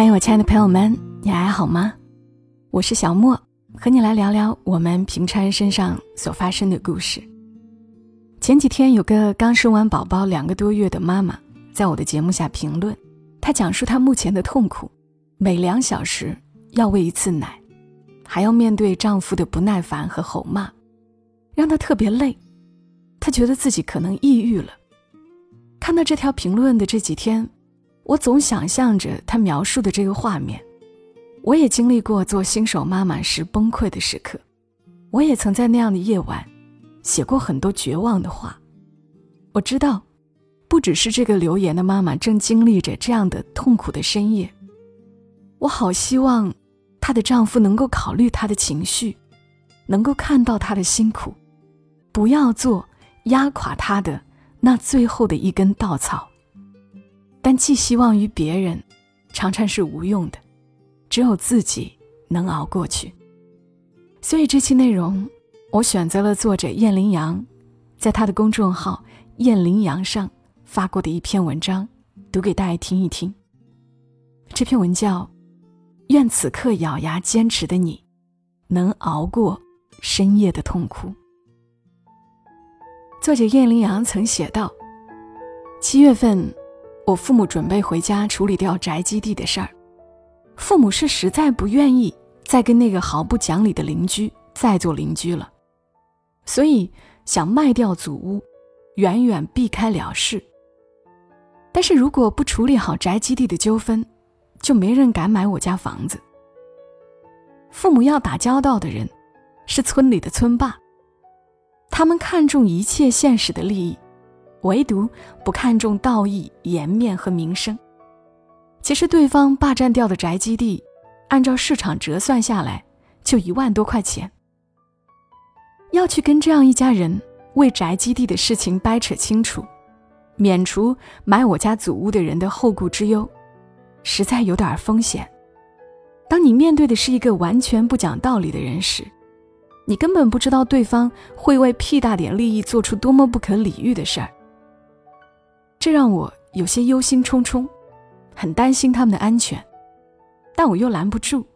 嗨，我亲爱的朋友们，你还好吗？我是小莫，和你来聊聊我们平常人身上所发生的故事。前几天有个刚生完宝宝两个多月的妈妈，在我的节目下评论，她讲述她目前的痛苦：每两小时要喂一次奶，还要面对丈夫的不耐烦和吼骂，让她特别累。她觉得自己可能抑郁了。看到这条评论的这几天。我总想象着他描述的这个画面，我也经历过做新手妈妈时崩溃的时刻，我也曾在那样的夜晚，写过很多绝望的话。我知道，不只是这个留言的妈妈正经历着这样的痛苦的深夜。我好希望，她的丈夫能够考虑她的情绪，能够看到她的辛苦，不要做压垮她的那最后的一根稻草。但寄希望于别人，常常是无用的，只有自己能熬过去。所以这期内容，我选择了作者燕羚羊，在他的公众号“燕羚羊”上发过的一篇文章，读给大家听一听。这篇文叫《愿此刻咬牙坚持的你，能熬过深夜的痛苦》。作者燕羚羊曾写道：“七月份。”我父母准备回家处理掉宅基地的事儿，父母是实在不愿意再跟那个毫不讲理的邻居再做邻居了，所以想卖掉祖屋，远远避开了事。但是如果不处理好宅基地的纠纷，就没人敢买我家房子。父母要打交道的人，是村里的村霸，他们看重一切现实的利益。唯独不看重道义、颜面和名声。其实，对方霸占掉的宅基地，按照市场折算下来，就一万多块钱。要去跟这样一家人为宅基地的事情掰扯清楚，免除买我家祖屋的人的后顾之忧，实在有点风险。当你面对的是一个完全不讲道理的人时，你根本不知道对方会为屁大点利益做出多么不可理喻的事儿。这让我有些忧心忡忡，很担心他们的安全，但我又拦不住。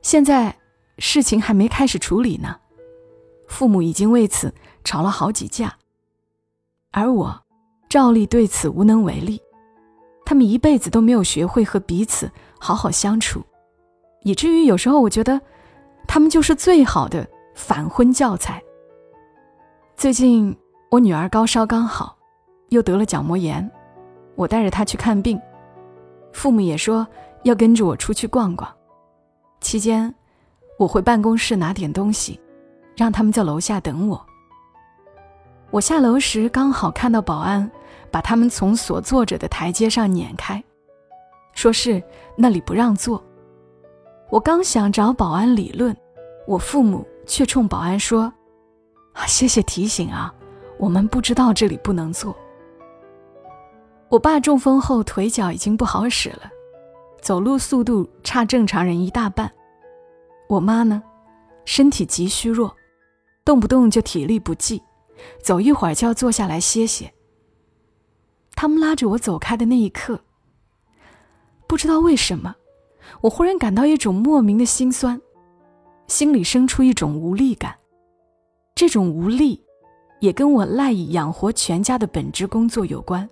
现在事情还没开始处理呢，父母已经为此吵了好几架，而我照例对此无能为力。他们一辈子都没有学会和彼此好好相处，以至于有时候我觉得他们就是最好的反婚教材。最近我女儿高烧刚好。又得了角膜炎，我带着他去看病，父母也说要跟着我出去逛逛。期间，我回办公室拿点东西，让他们在楼下等我。我下楼时刚好看到保安把他们从所坐着的台阶上撵开，说是那里不让坐。我刚想找保安理论，我父母却冲保安说：“啊，谢谢提醒啊，我们不知道这里不能坐。”我爸中风后腿脚已经不好使了，走路速度差正常人一大半。我妈呢，身体极虚弱，动不动就体力不济，走一会儿就要坐下来歇歇。他们拉着我走开的那一刻，不知道为什么，我忽然感到一种莫名的心酸，心里生出一种无力感。这种无力，也跟我赖以养活全家的本职工作有关。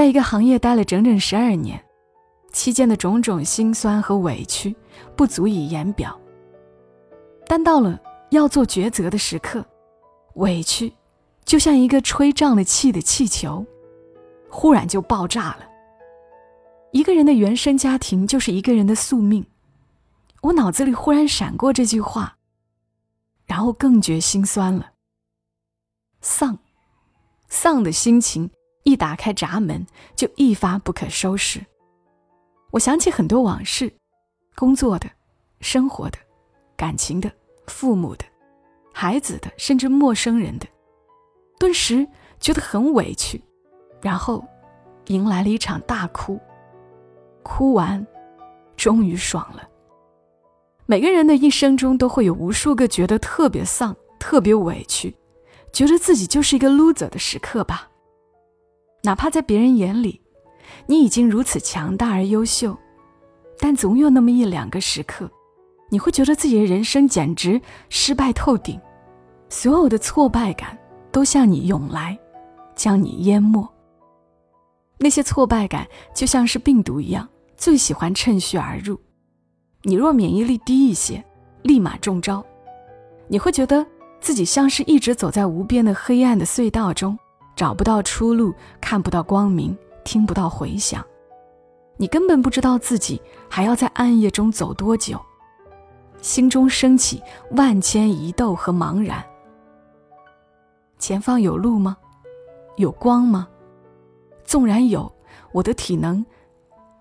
在一个行业待了整整十二年，期间的种种辛酸和委屈不足以言表。但到了要做抉择的时刻，委屈就像一个吹胀了气的气球，忽然就爆炸了。一个人的原生家庭就是一个人的宿命。我脑子里忽然闪过这句话，然后更觉心酸了。丧，丧的心情。一打开闸门，就一发不可收拾。我想起很多往事，工作的、生活的、感情的、父母的、孩子的，甚至陌生人的，顿时觉得很委屈，然后迎来了一场大哭。哭完，终于爽了。每个人的一生中都会有无数个觉得特别丧、特别委屈，觉得自己就是一个 loser 的时刻吧。哪怕在别人眼里，你已经如此强大而优秀，但总有那么一两个时刻，你会觉得自己的人生简直失败透顶，所有的挫败感都向你涌来，将你淹没。那些挫败感就像是病毒一样，最喜欢趁虚而入。你若免疫力低一些，立马中招。你会觉得自己像是一直走在无边的黑暗的隧道中，找不到出路，看不到光明，听不到回响。你根本不知道自己还要在暗夜中走多久，心中升起万千疑窦和茫然。前方有路吗？有光吗？纵然有，我的体能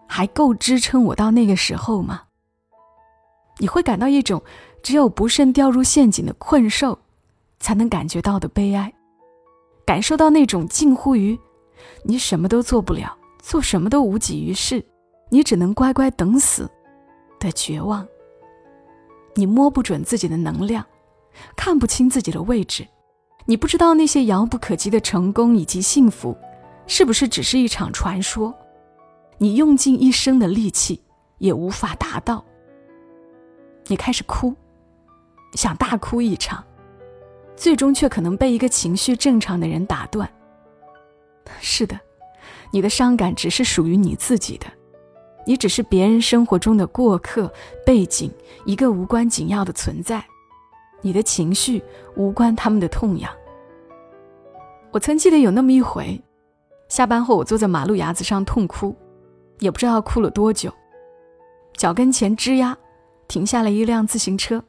还够支撑我到那个时候吗？你会感到一种只有不慎掉入陷阱的困兽才能感觉到的悲哀，感受到那种近乎于你什么都做不了，做什么都无济于事，你只能乖乖等死的绝望。你摸不准自己的能量，看不清自己的位置，你不知道那些遥不可及的成功以及幸福。是不是只是一场传说？你用尽一生的力气也无法达到。你开始哭，想大哭一场，最终却可能被一个情绪正常的人打断。是的，你的伤感只是属于你自己的，你只是别人生活中的过客、背景，一个无关紧要的存在。你的情绪无关他们的痛痒。我曾记得有那么一回。下班后，我坐在马路牙子上痛哭，也不知道哭了多久。脚跟前吱呀，停下了一辆自行车。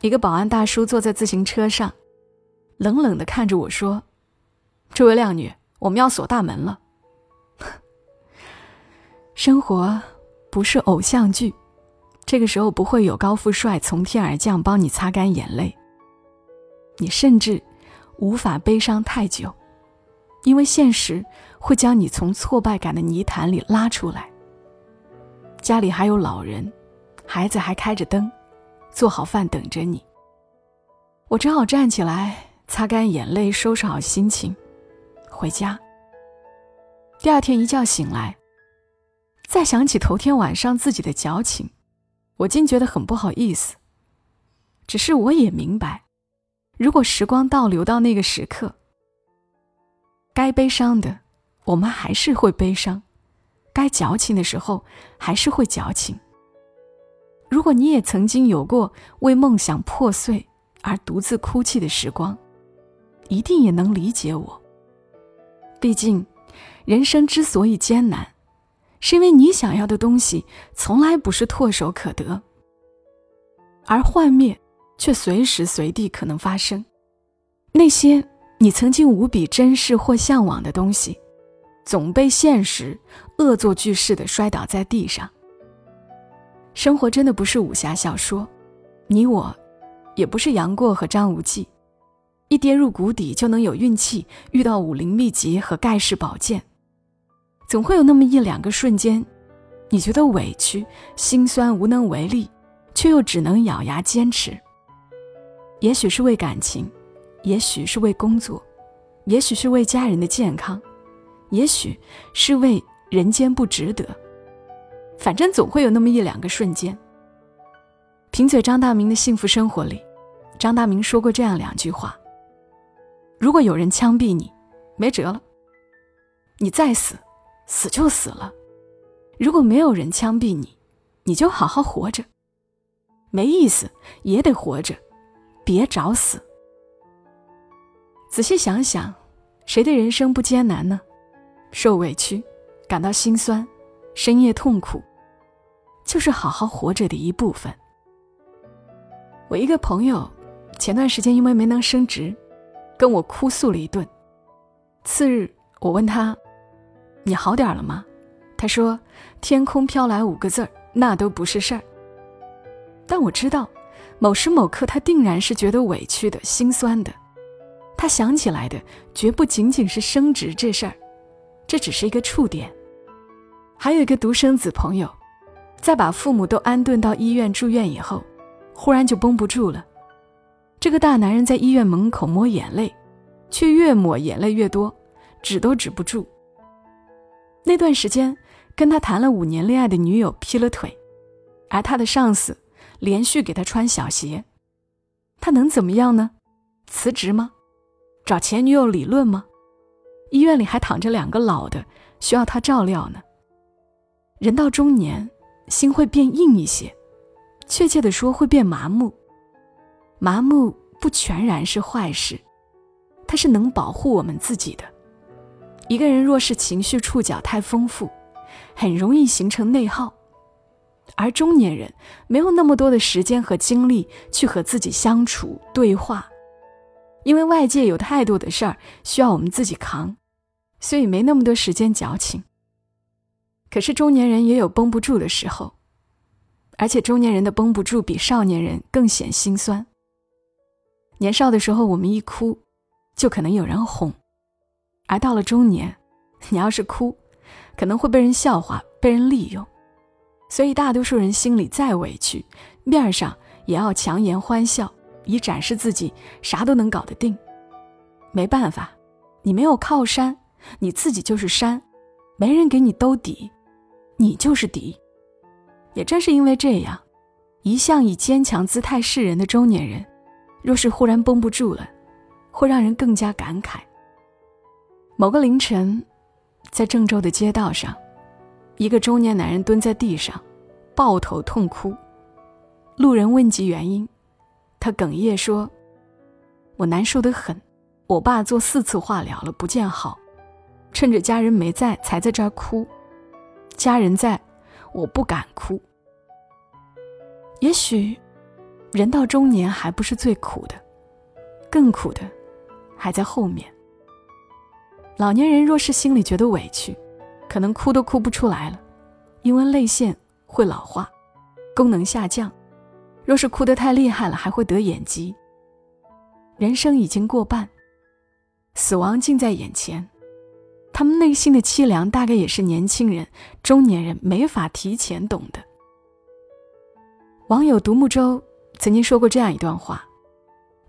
一个保安大叔坐在自行车上，冷冷地看着我说：“这位靓女，我们要锁大门了。”生活不是偶像剧，这个时候不会有高富帅从天而降帮你擦干眼泪。你甚至无法悲伤太久。因为现实会将你从挫败感的泥潭里拉出来。家里还有老人，孩子还开着灯，做好饭等着你。我只好站起来，擦干眼泪，收拾好心情，回家。第二天一觉醒来，再想起头天晚上自己的矫情，我竟觉得很不好意思。只是我也明白，如果时光倒流到那个时刻。该悲伤的，我们还是会悲伤；该矫情的时候，还是会矫情。如果你也曾经有过为梦想破碎而独自哭泣的时光，一定也能理解我。毕竟，人生之所以艰难，是因为你想要的东西从来不是唾手可得，而幻灭却随时随地可能发生。那些。你曾经无比珍视或向往的东西，总被现实恶作剧似的摔倒在地上。生活真的不是武侠小说，你我，也不是杨过和张无忌，一跌入谷底就能有运气遇到武林秘籍和盖世宝剑。总会有那么一两个瞬间，你觉得委屈、心酸、无能为力，却又只能咬牙坚持。也许是为感情。也许是为工作，也许是为家人的健康，也许是为人间不值得。反正总会有那么一两个瞬间。贫嘴张大明的幸福生活里，张大明说过这样两句话：如果有人枪毙你，没辙了；你再死，死就死了；如果没有人枪毙你，你就好好活着，没意思也得活着，别找死。仔细想想，谁的人生不艰难呢？受委屈，感到心酸，深夜痛苦，就是好好活着的一部分。我一个朋友，前段时间因为没能升职，跟我哭诉了一顿。次日，我问他：“你好点了吗？”他说：“天空飘来五个字儿，那都不是事儿。”但我知道，某时某刻，他定然是觉得委屈的心酸的。他想起来的绝不仅仅是升职这事儿，这只是一个触点。还有一个独生子朋友，在把父母都安顿到医院住院以后，忽然就绷不住了。这个大男人在医院门口抹眼泪，却越抹眼泪越多，止都止不住。那段时间，跟他谈了五年恋爱的女友劈了腿，而他的上司连续给他穿小鞋，他能怎么样呢？辞职吗？找前女友理论吗？医院里还躺着两个老的，需要他照料呢。人到中年，心会变硬一些，确切的说，会变麻木。麻木不全然是坏事，它是能保护我们自己的。一个人若是情绪触角太丰富，很容易形成内耗。而中年人没有那么多的时间和精力去和自己相处对话，因为外界有太多的事儿需要我们自己扛。所以没那么多时间矫情。可是中年人也有绷不住的时候，而且中年人的绷不住比少年人更显心酸。年少的时候，我们一哭，就可能有人哄；而到了中年，你要是哭，可能会被人笑话、被人利用。所以大多数人心里再委屈，面上也要强颜欢笑，以展示自己啥都能搞得定。没办法，你没有靠山。你自己就是山，没人给你兜底，你就是敌。也正是因为这样，一向以坚强姿态示人的中年人，若是忽然绷不住了，会让人更加感慨。某个凌晨，在郑州的街道上，一个中年男人蹲在地上，抱头痛哭。路人问及原因，他哽咽说：“我难受的很，我爸做四次化疗了，不见好。”趁着家人没在，才在这儿哭。家人在，我不敢哭。也许，人到中年还不是最苦的，更苦的还在后面。老年人若是心里觉得委屈，可能哭都哭不出来了，因为泪腺会老化，功能下降。若是哭得太厉害了，还会得眼疾。人生已经过半，死亡近在眼前。他们内心的凄凉，大概也是年轻人、中年人没法提前懂的。网友独木舟曾经说过这样一段话：“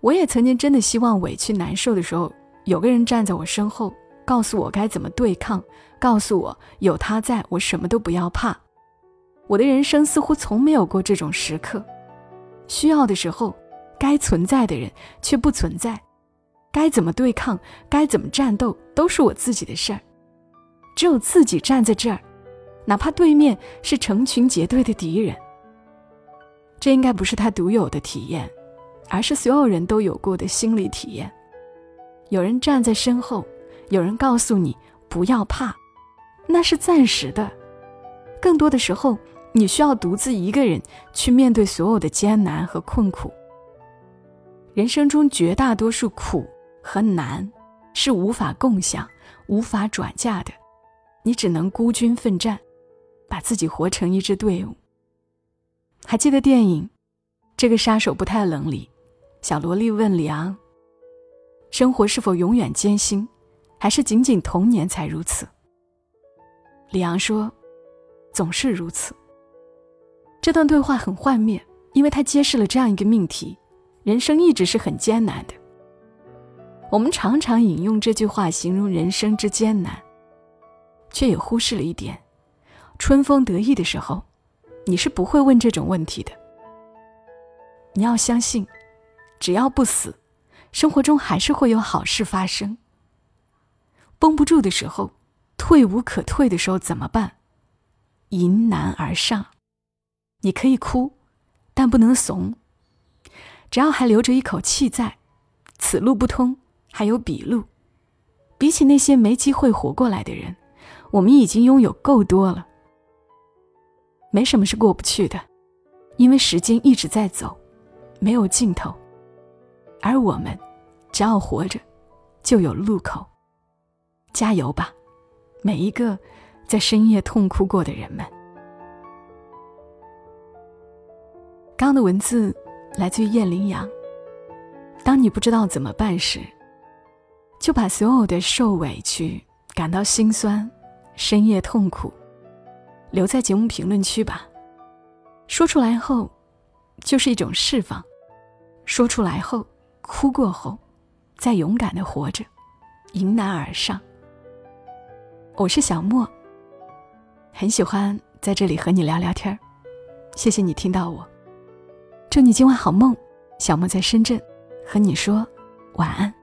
我也曾经真的希望委屈难受的时候，有个人站在我身后，告诉我该怎么对抗，告诉我有他在，我什么都不要怕。我的人生似乎从没有过这种时刻，需要的时候，该存在的人却不存在。”该怎么对抗，该怎么战斗，都是我自己的事儿。只有自己站在这儿，哪怕对面是成群结队的敌人。这应该不是他独有的体验，而是所有人都有过的心理体验。有人站在身后，有人告诉你不要怕，那是暂时的。更多的时候，你需要独自一个人去面对所有的艰难和困苦。人生中绝大多数苦。和难是无法共享、无法转嫁的，你只能孤军奋战，把自己活成一支队伍。还记得电影《这个杀手不太冷》里，小萝莉问李昂：“生活是否永远艰辛，还是仅仅童年才如此？”李昂说：“总是如此。”这段对话很幻灭，因为它揭示了这样一个命题：人生一直是很艰难的。我们常常引用这句话形容人生之艰难，却也忽视了一点：春风得意的时候，你是不会问这种问题的。你要相信，只要不死，生活中还是会有好事发生。绷不住的时候，退无可退的时候怎么办？迎难而上。你可以哭，但不能怂。只要还留着一口气在，此路不通。还有笔录，比起那些没机会活过来的人，我们已经拥有够多了。没什么是过不去的，因为时间一直在走，没有尽头。而我们，只要活着，就有路口。加油吧，每一个在深夜痛哭过的人们。刚的文字来自于燕羚羊。当你不知道怎么办时。就把所有的受委屈、感到心酸、深夜痛苦，留在节目评论区吧。说出来后，就是一种释放；说出来后，哭过后，再勇敢的活着，迎难而上。我是小莫，很喜欢在这里和你聊聊天。谢谢你听到我，祝你今晚好梦。小莫在深圳，和你说晚安。